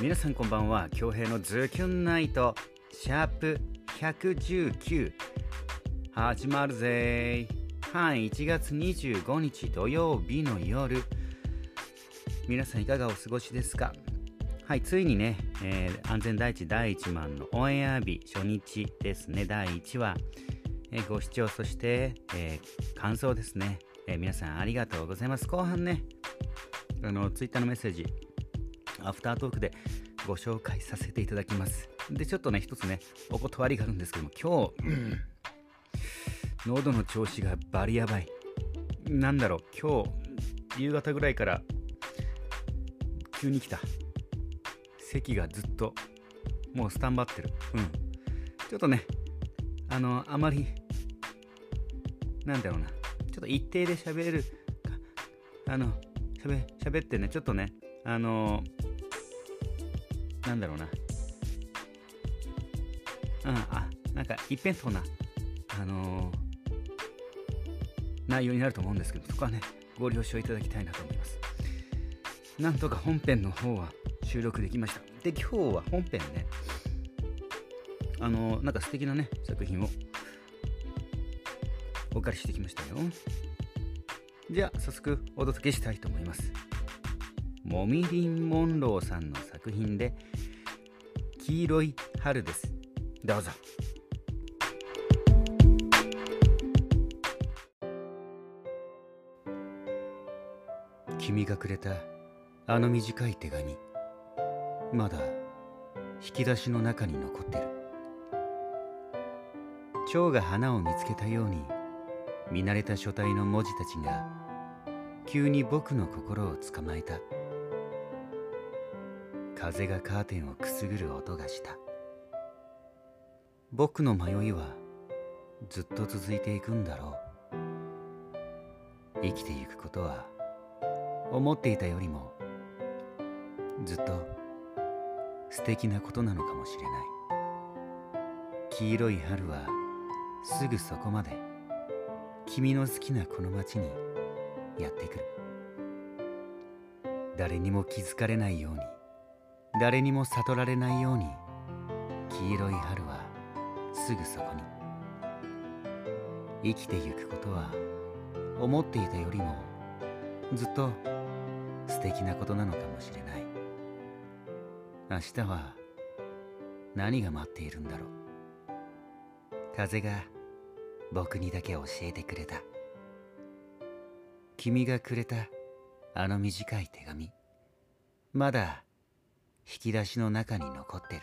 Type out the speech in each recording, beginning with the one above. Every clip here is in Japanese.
皆さんこんばんは。恭平のズキュンナイト。シャープ119始まるぜ。はい1月25日土曜日の夜。皆さんいかがお過ごしですか？はいついにね、えー安全第一第1万のオンエア日初日ですね。第1話、えーご視聴そして、えー感想ですね、え皆さんありがとうございます。後半ねあのツイッターのメッセージアフタートークでご紹介させていただきます。で、ちょっとね、一つね、お断りがあるんですけども、今日、うん喉の調子がバリやばい。なんだろう、今日、夕方ぐらいから、急に来た。咳がずっと、もうスタンバってる。うん。ちょっとね、あの、あまり、なんだろうな、ちょっと一定で喋れるか、あの、喋、喋ってね、ちょっとね、あのなんだろうな。うん、あ、なんか一辺倒な、あのー内容になると思うんですけど、そこはね、ご了承いただきたいなと思います。なんとか本編の方は収録できました。で、今日は本編ね、あのーなんか素敵なね、作品をお借りしてきましたよ。じゃあ、早速お届けしたいと思います。モミリン・モンローさんの作品で「黄色い春」です。どうぞ。君がくれたあの短い手紙まだ引き出しの中に残ってる。蝶が花を見つけたように見慣れた書体の文字たちが急に僕の心を捕まえた。風がカーテンをくすぐる音がした。僕の迷いはずっと続いていくんだろう。生きていくことは思っていたよりもずっと素敵なことなのかもしれない。黄色い春はすぐそこまで君の好きなこの街にやってくる。誰にも気づかれないように誰にも悟られないように黄色い春はすぐそこに。生きてゆくことは思っていたよりもずっと素敵なことなのかもしれない。明日は何が待っているんだろう。風が僕にだけ教えてくれた。君がくれたあの短い手紙。まだ引き出しの中に残ってる。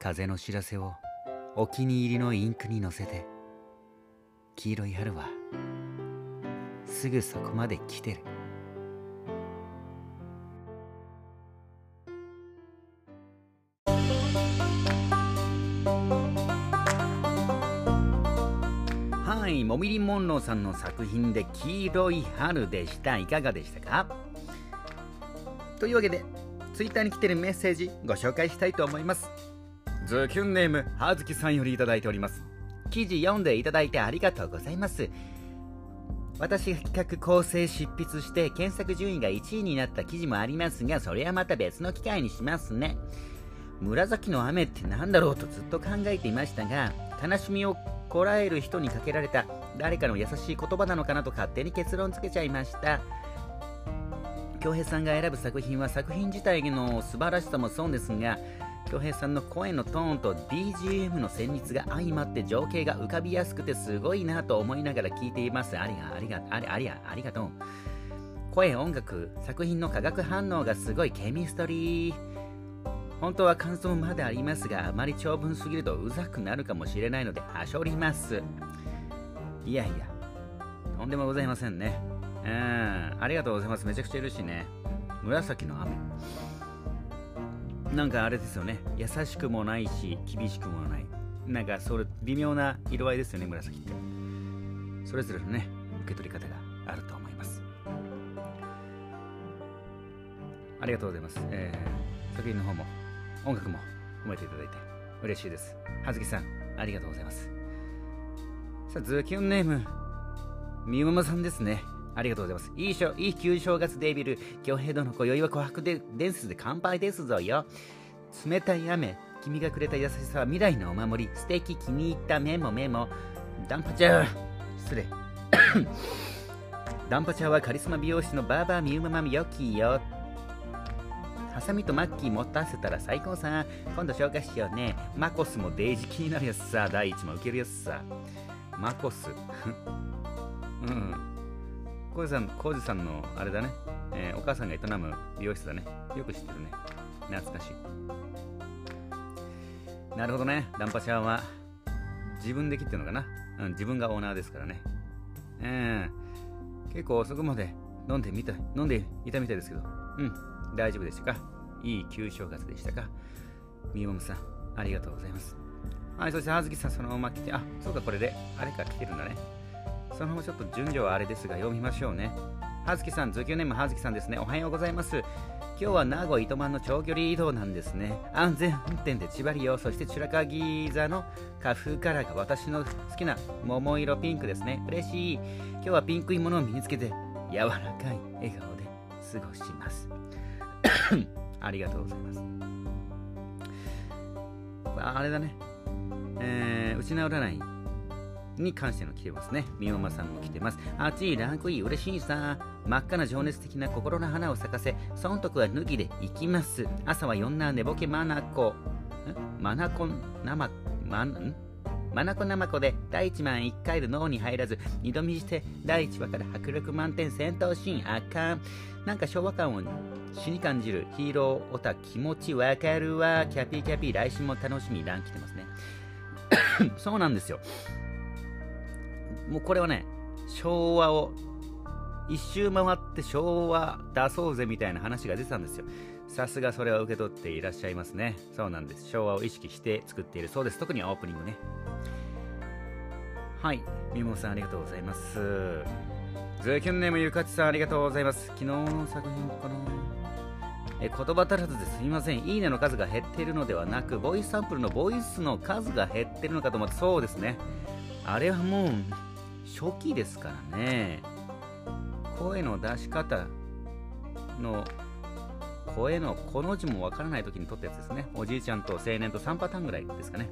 風の知らせをお気に入りのインクに乗せて黄色い春はすぐそこまで来てる。はい、モミリン・モンローさんの作品で黄色い春でした。いかがでしたか？というわけで、ツイッターに来てるメッセージご紹介したいと思います。ズキュンネーム、はずきさんよりいただいております。記事読んでいただいてありがとうございます。私が企画構成執筆して検索順位が1位になった記事もありますが、それはまた別の機会にしますね。紫の雨って何だろうとずっと考えていましたが、悲しみをこらえる人にかけられた誰かの優しい言葉なのかなと勝手に結論付けちゃいました。京平さんが選ぶ作品は作品自体の素晴らしさもそうですが、京平さんの声のトーンと BGM の旋律が相まって情景が浮かびやすくてすごいなと思いながら聞いています。ありが、ありが、あり、あり、ありがとう。声、音楽、作品の化学反応がすごいケミストリー。本当は感想までありますが、あまり長文すぎるとうざくなるかもしれないので、はしょります。いやいや、とんでもございませんね。うん、ありがとうございます。めちゃくちゃ嬉しね。紫の雨。なんかあれですよね。優しくもないし、厳しくもない。なんかそれ、微妙な色合いですよね、紫って。それぞれのね、受け取り方があると思います。ありがとうございます。えー、作品の方も、音楽も褒めていただいて嬉しいです。はずきさん、ありがとうございます。さあ、ズキュンネーム、みゆママさんですね。ありがとうございます。いいしょ、いい旧正月デビル。京平殿、今宵は琥珀でデンスで乾杯ですぞよ。冷たい雨、君がくれた優しさは未来のお守り。素敵、気に入ったメモメモ。ダンパチャー。失礼。ダンパチャーはカリスマ美容師のバーバーミューママミヨキよ。ハサミとマッキー持たせたら最高さ。今度紹介しようね。マコスもデイジ気になるやつさ。第一も受けるやつさ。マコス。うん。コウジさん、コウジさんのあれだね、えー、お母さんが営む美容室だね。よく知ってるね。懐かしい。なるほどね。ダンパチャーは自分で切ってるのかな？うん、自分がオーナーですからね。うん。結構遅くまで飲んでみた、飲んでいたみたいですけど。うん。大丈夫でしたか？いい旧正月でしたか？みもむさん、ありがとうございます。はい、そして、あずきさん、そのまま来て、あ、そうか、これで、あれか来てるんだね。そのままちょっと順序はあれですが、読みましょうね。はずきさん、ズキュネームはずきさんですね。おはようございます。今日は名古屋糸満の長距離移動なんですね。安全運転で千葉利用、そしてチュラカギ座の花風カラーが私の好きな桃色ピンクですね。嬉しい。今日はピンクいものを身につけて、柔らかい笑顔で過ごします。ありがとうございます。あれだね。えー、うちな占いに関しての来てますね。みおまさんも来てます。あっちランクイ嬉しいさ。真っ赤な情熱的な心の花を咲かせ、損得は脱ぎで行きます。朝は4な寝ぼけまなこ。まなこなま、まん？マナコナマコで第1万1回で脳に入らず二度見して第1話から迫力満点戦闘シーン。あかん。なんか昭和感を死に感じる。ヒーローオタ気持ちわかるわ。キャピーキャピ。ー来週も楽しみ。ラン来てますね。そうなんですよ。もうこれはね昭和を一周回って昭和出そうぜみたいな話が出てたんですよさすがそれを受け取っていらっしゃいますねそうなんです昭和を意識して作っているそうです特にオープニングねはい、みもさんありがとうございます。ズキュンネームゆかちさんありがとうございます。昨日の作品かなえ言葉足らずですみません。いいねの数が減っているのではなく、ボイスサンプルのボイスの数が減っているのかと思って、そうですね。あれはもう初期ですからね。声の出し方の声のこの字もわからない時に撮ったやつですね。おじいちゃんと青年と3パターンぐらいですかね。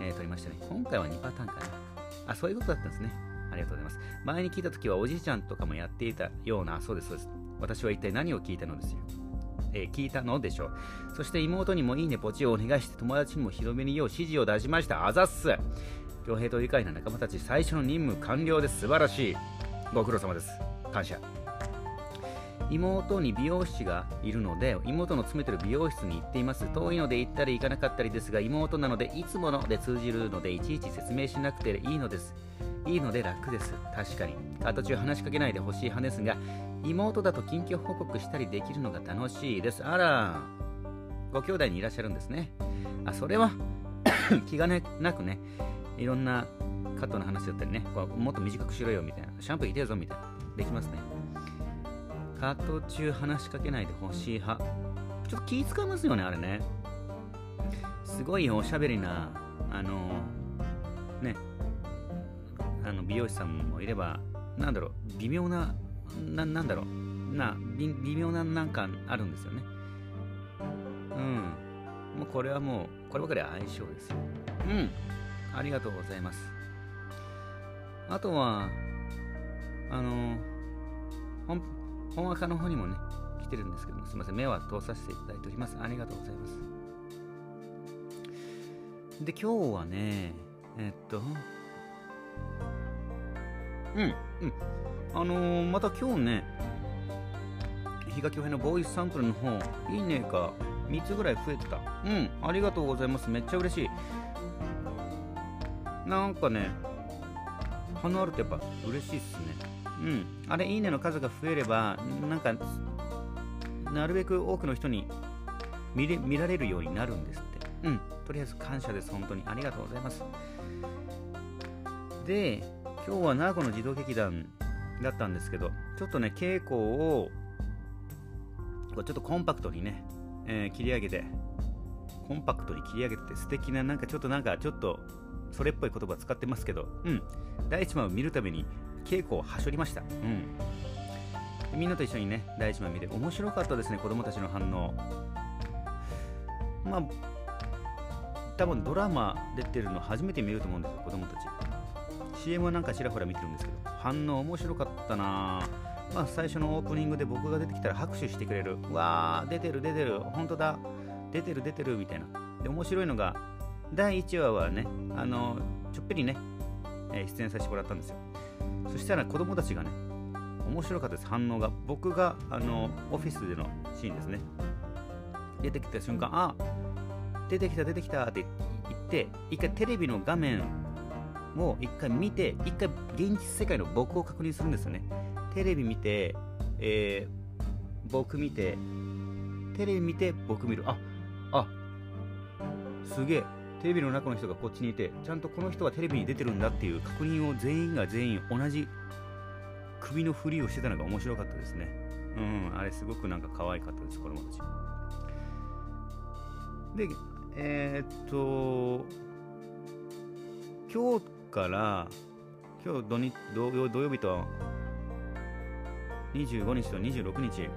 えー、撮りましたね。今回は2パターンかな。あ、そういうことだったんですね。ありがとうございます。前に聞いたときはおじいちゃんとかもやっていたような、そうです、そうです。私は一体何を聞いたのですよ。えー、聞いたのでしょう。そして妹にもいいねポチをお願いして友達にも広めによう指示を出しました。あざっす。恭平と愉快な仲間たち最初の任務完了です。素晴らしい。ご苦労様です。感謝。妹に美容師がいるので妹の詰めてる美容室に行っています遠いので行ったり行かなかったりですが妹なのでいつもので通じるのでいちいち説明しなくていいのですいいので楽です確かにカ途中話しかけないでほしい派ですが妹だと近況報告したりできるのが楽しいですあらご兄弟にいらっしゃるんですねあそれは 気がなくねいろんなカットの話だったりねこうもっと短くしろよみたいなシャンプーいてよぞみたいなできますねカット中話しかけないでほしい派。ちょっと気使いますよね、あれね。すごいおしゃべりな、あの、ね、あの美容師さんもいれば、なんだろう、微妙な、ななんだろう、な微、微妙ななんかあるんですよね。うん。もうこれはもう、こればかりは相性ですよ。うん。ありがとうございます。あとは、あの、本赤の方にもね、来てるんですけども、すみません、目は通させていただいております。ありがとうございます。で、今日はね、えっと、うん、うん。あのー、また今日ね、比嘉恭平のボーイスサンプルの方、いいねが3つぐらい増えてた。うん、ありがとうございます。めっちゃ嬉しい。なんかね、反応あるとやっぱ嬉しいっすね。うん、あれ、いいねの数が増えれば、なんか、なるべく多くの人に見れ見られるようになるんですって。うん、とりあえず感謝です、本当に。ありがとうございます。で、今日は名古屋の児童劇団だったんですけど、ちょっとね、稽古を、ちょっとコンパクトにね、えー、切り上げて、コンパクトに切り上げて素敵な、なんかちょっとなんか、ちょっと、それっぽい言葉使ってますけど、うん、第1話を見るために稽古をはしょりました。うん。みんなと一緒にね第一話見て面白かったですね子供たちの反応。まあ多分ドラマ出てるの初めて見ると思うんですよ子供たち。CM はなんかちらほら見てるんですけど反応面白かったな。まあ最初のオープニングで僕が出てきたら拍手してくれる。わー出てる出てる本当だ。出てる出てるみたいな。で面白いのが第1話はねあのちょっぴりね、え、出演させてもらったんですよ。そしたら子供たちがね面白かったです。反応が。僕があのオフィスでのシーンですね。出てきた瞬間あ出てきた出てきたって言って一回テレビの画面を一回見て一回現実世界の僕を確認するんですよね。テレビ見て、えー、僕見てテレビ見て僕見る。ああすげえ。テレビの中の人がこっちにいてちゃんとこの人はテレビに出てるんだっていう確認を全員が全員同じ首の振りをしてたのが面白かったですね。うんあれすごくなんか可愛かったです子供たち。でえー、っと今日から今日土日土土曜日と25日と26日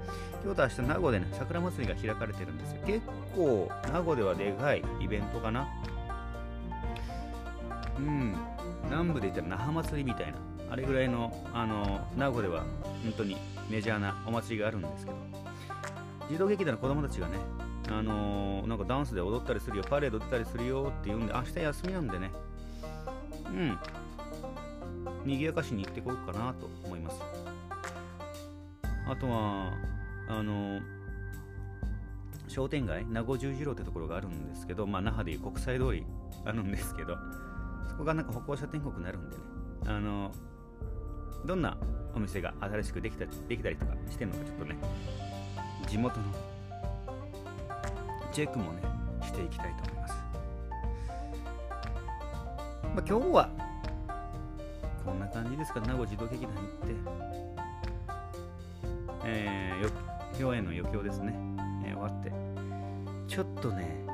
今日と明日名護でね桜祭りが開かれてるんですよ。結構名護ではでかいイベントかな。うん。南部で言ったら那覇祭りみたいなあれぐらいのあの名護では本当にメジャーなお祭りがあるんですけど児童劇団の子供たちがねあのー、なんかダンスで踊ったりするよパレード出たりするよって言うんで明日休みなんでねうん。賑やかしに行ってこようかなと思います。あとはあのー、商店街名護十字路ってところがあるんですけどまあ那覇でいう国際通りあるんですけどそこがなんか歩行者天国になるんでね。あのどんなお店が新しくできたできたりとかしてるのかちょっとね地元のチェックもねしていきたいと思います、まあ、今日はこんな感じですか名護児童劇団行って。えー、表演の余興ですね、えー、終わって。ちょっとね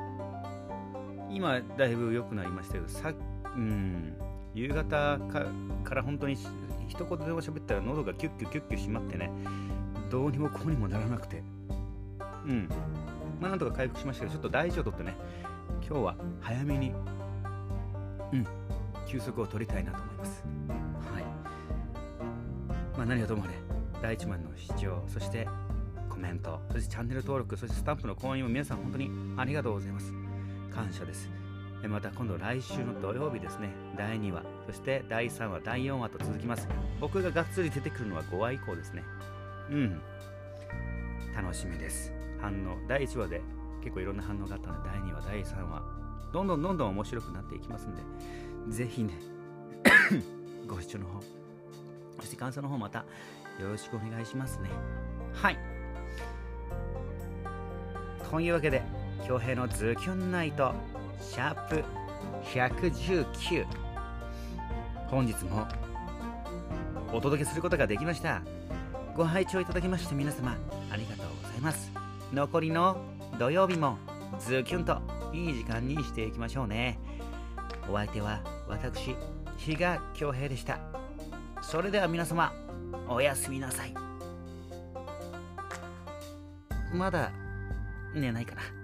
今だいぶ良くなりましたけどさっうん。夕方から本当に一言でも喋ったら喉がキュッキュキュッキュ締まってねどうにもこうにもならなくて。うん。まあなんとか回復しましたけどちょっと大事をとってね今日は早めにうん休息を取りたいなと思います。はい。まあ何はともあれ第1番の視聴そしてコメントそしてチャンネル登録そしてスタンプの購入も皆さん本当にありがとうございます。感謝です。また今度来週の土曜日ですね。第2話。そして第3話第4話と続きます。僕ががっつり出てくるのは5話以降ですね。うん。楽しみです。反応。第1話で結構いろんな反応があったので第2話第3話。どんどんどんどん面白くなっていきますんでぜひね ご視聴の方そして感想の方またよろしくお願いしますね。はい。というわけで恭平のズキュンナイト。シャープ119本日もお届けすることができました。ご拝聴いただきまして皆様ありがとうございます。残りの土曜日もズキュンといい時間にしていきましょうね。お相手は私比嘉恭平でした。それでは皆様おやすみなさい。まだ寝ないかな。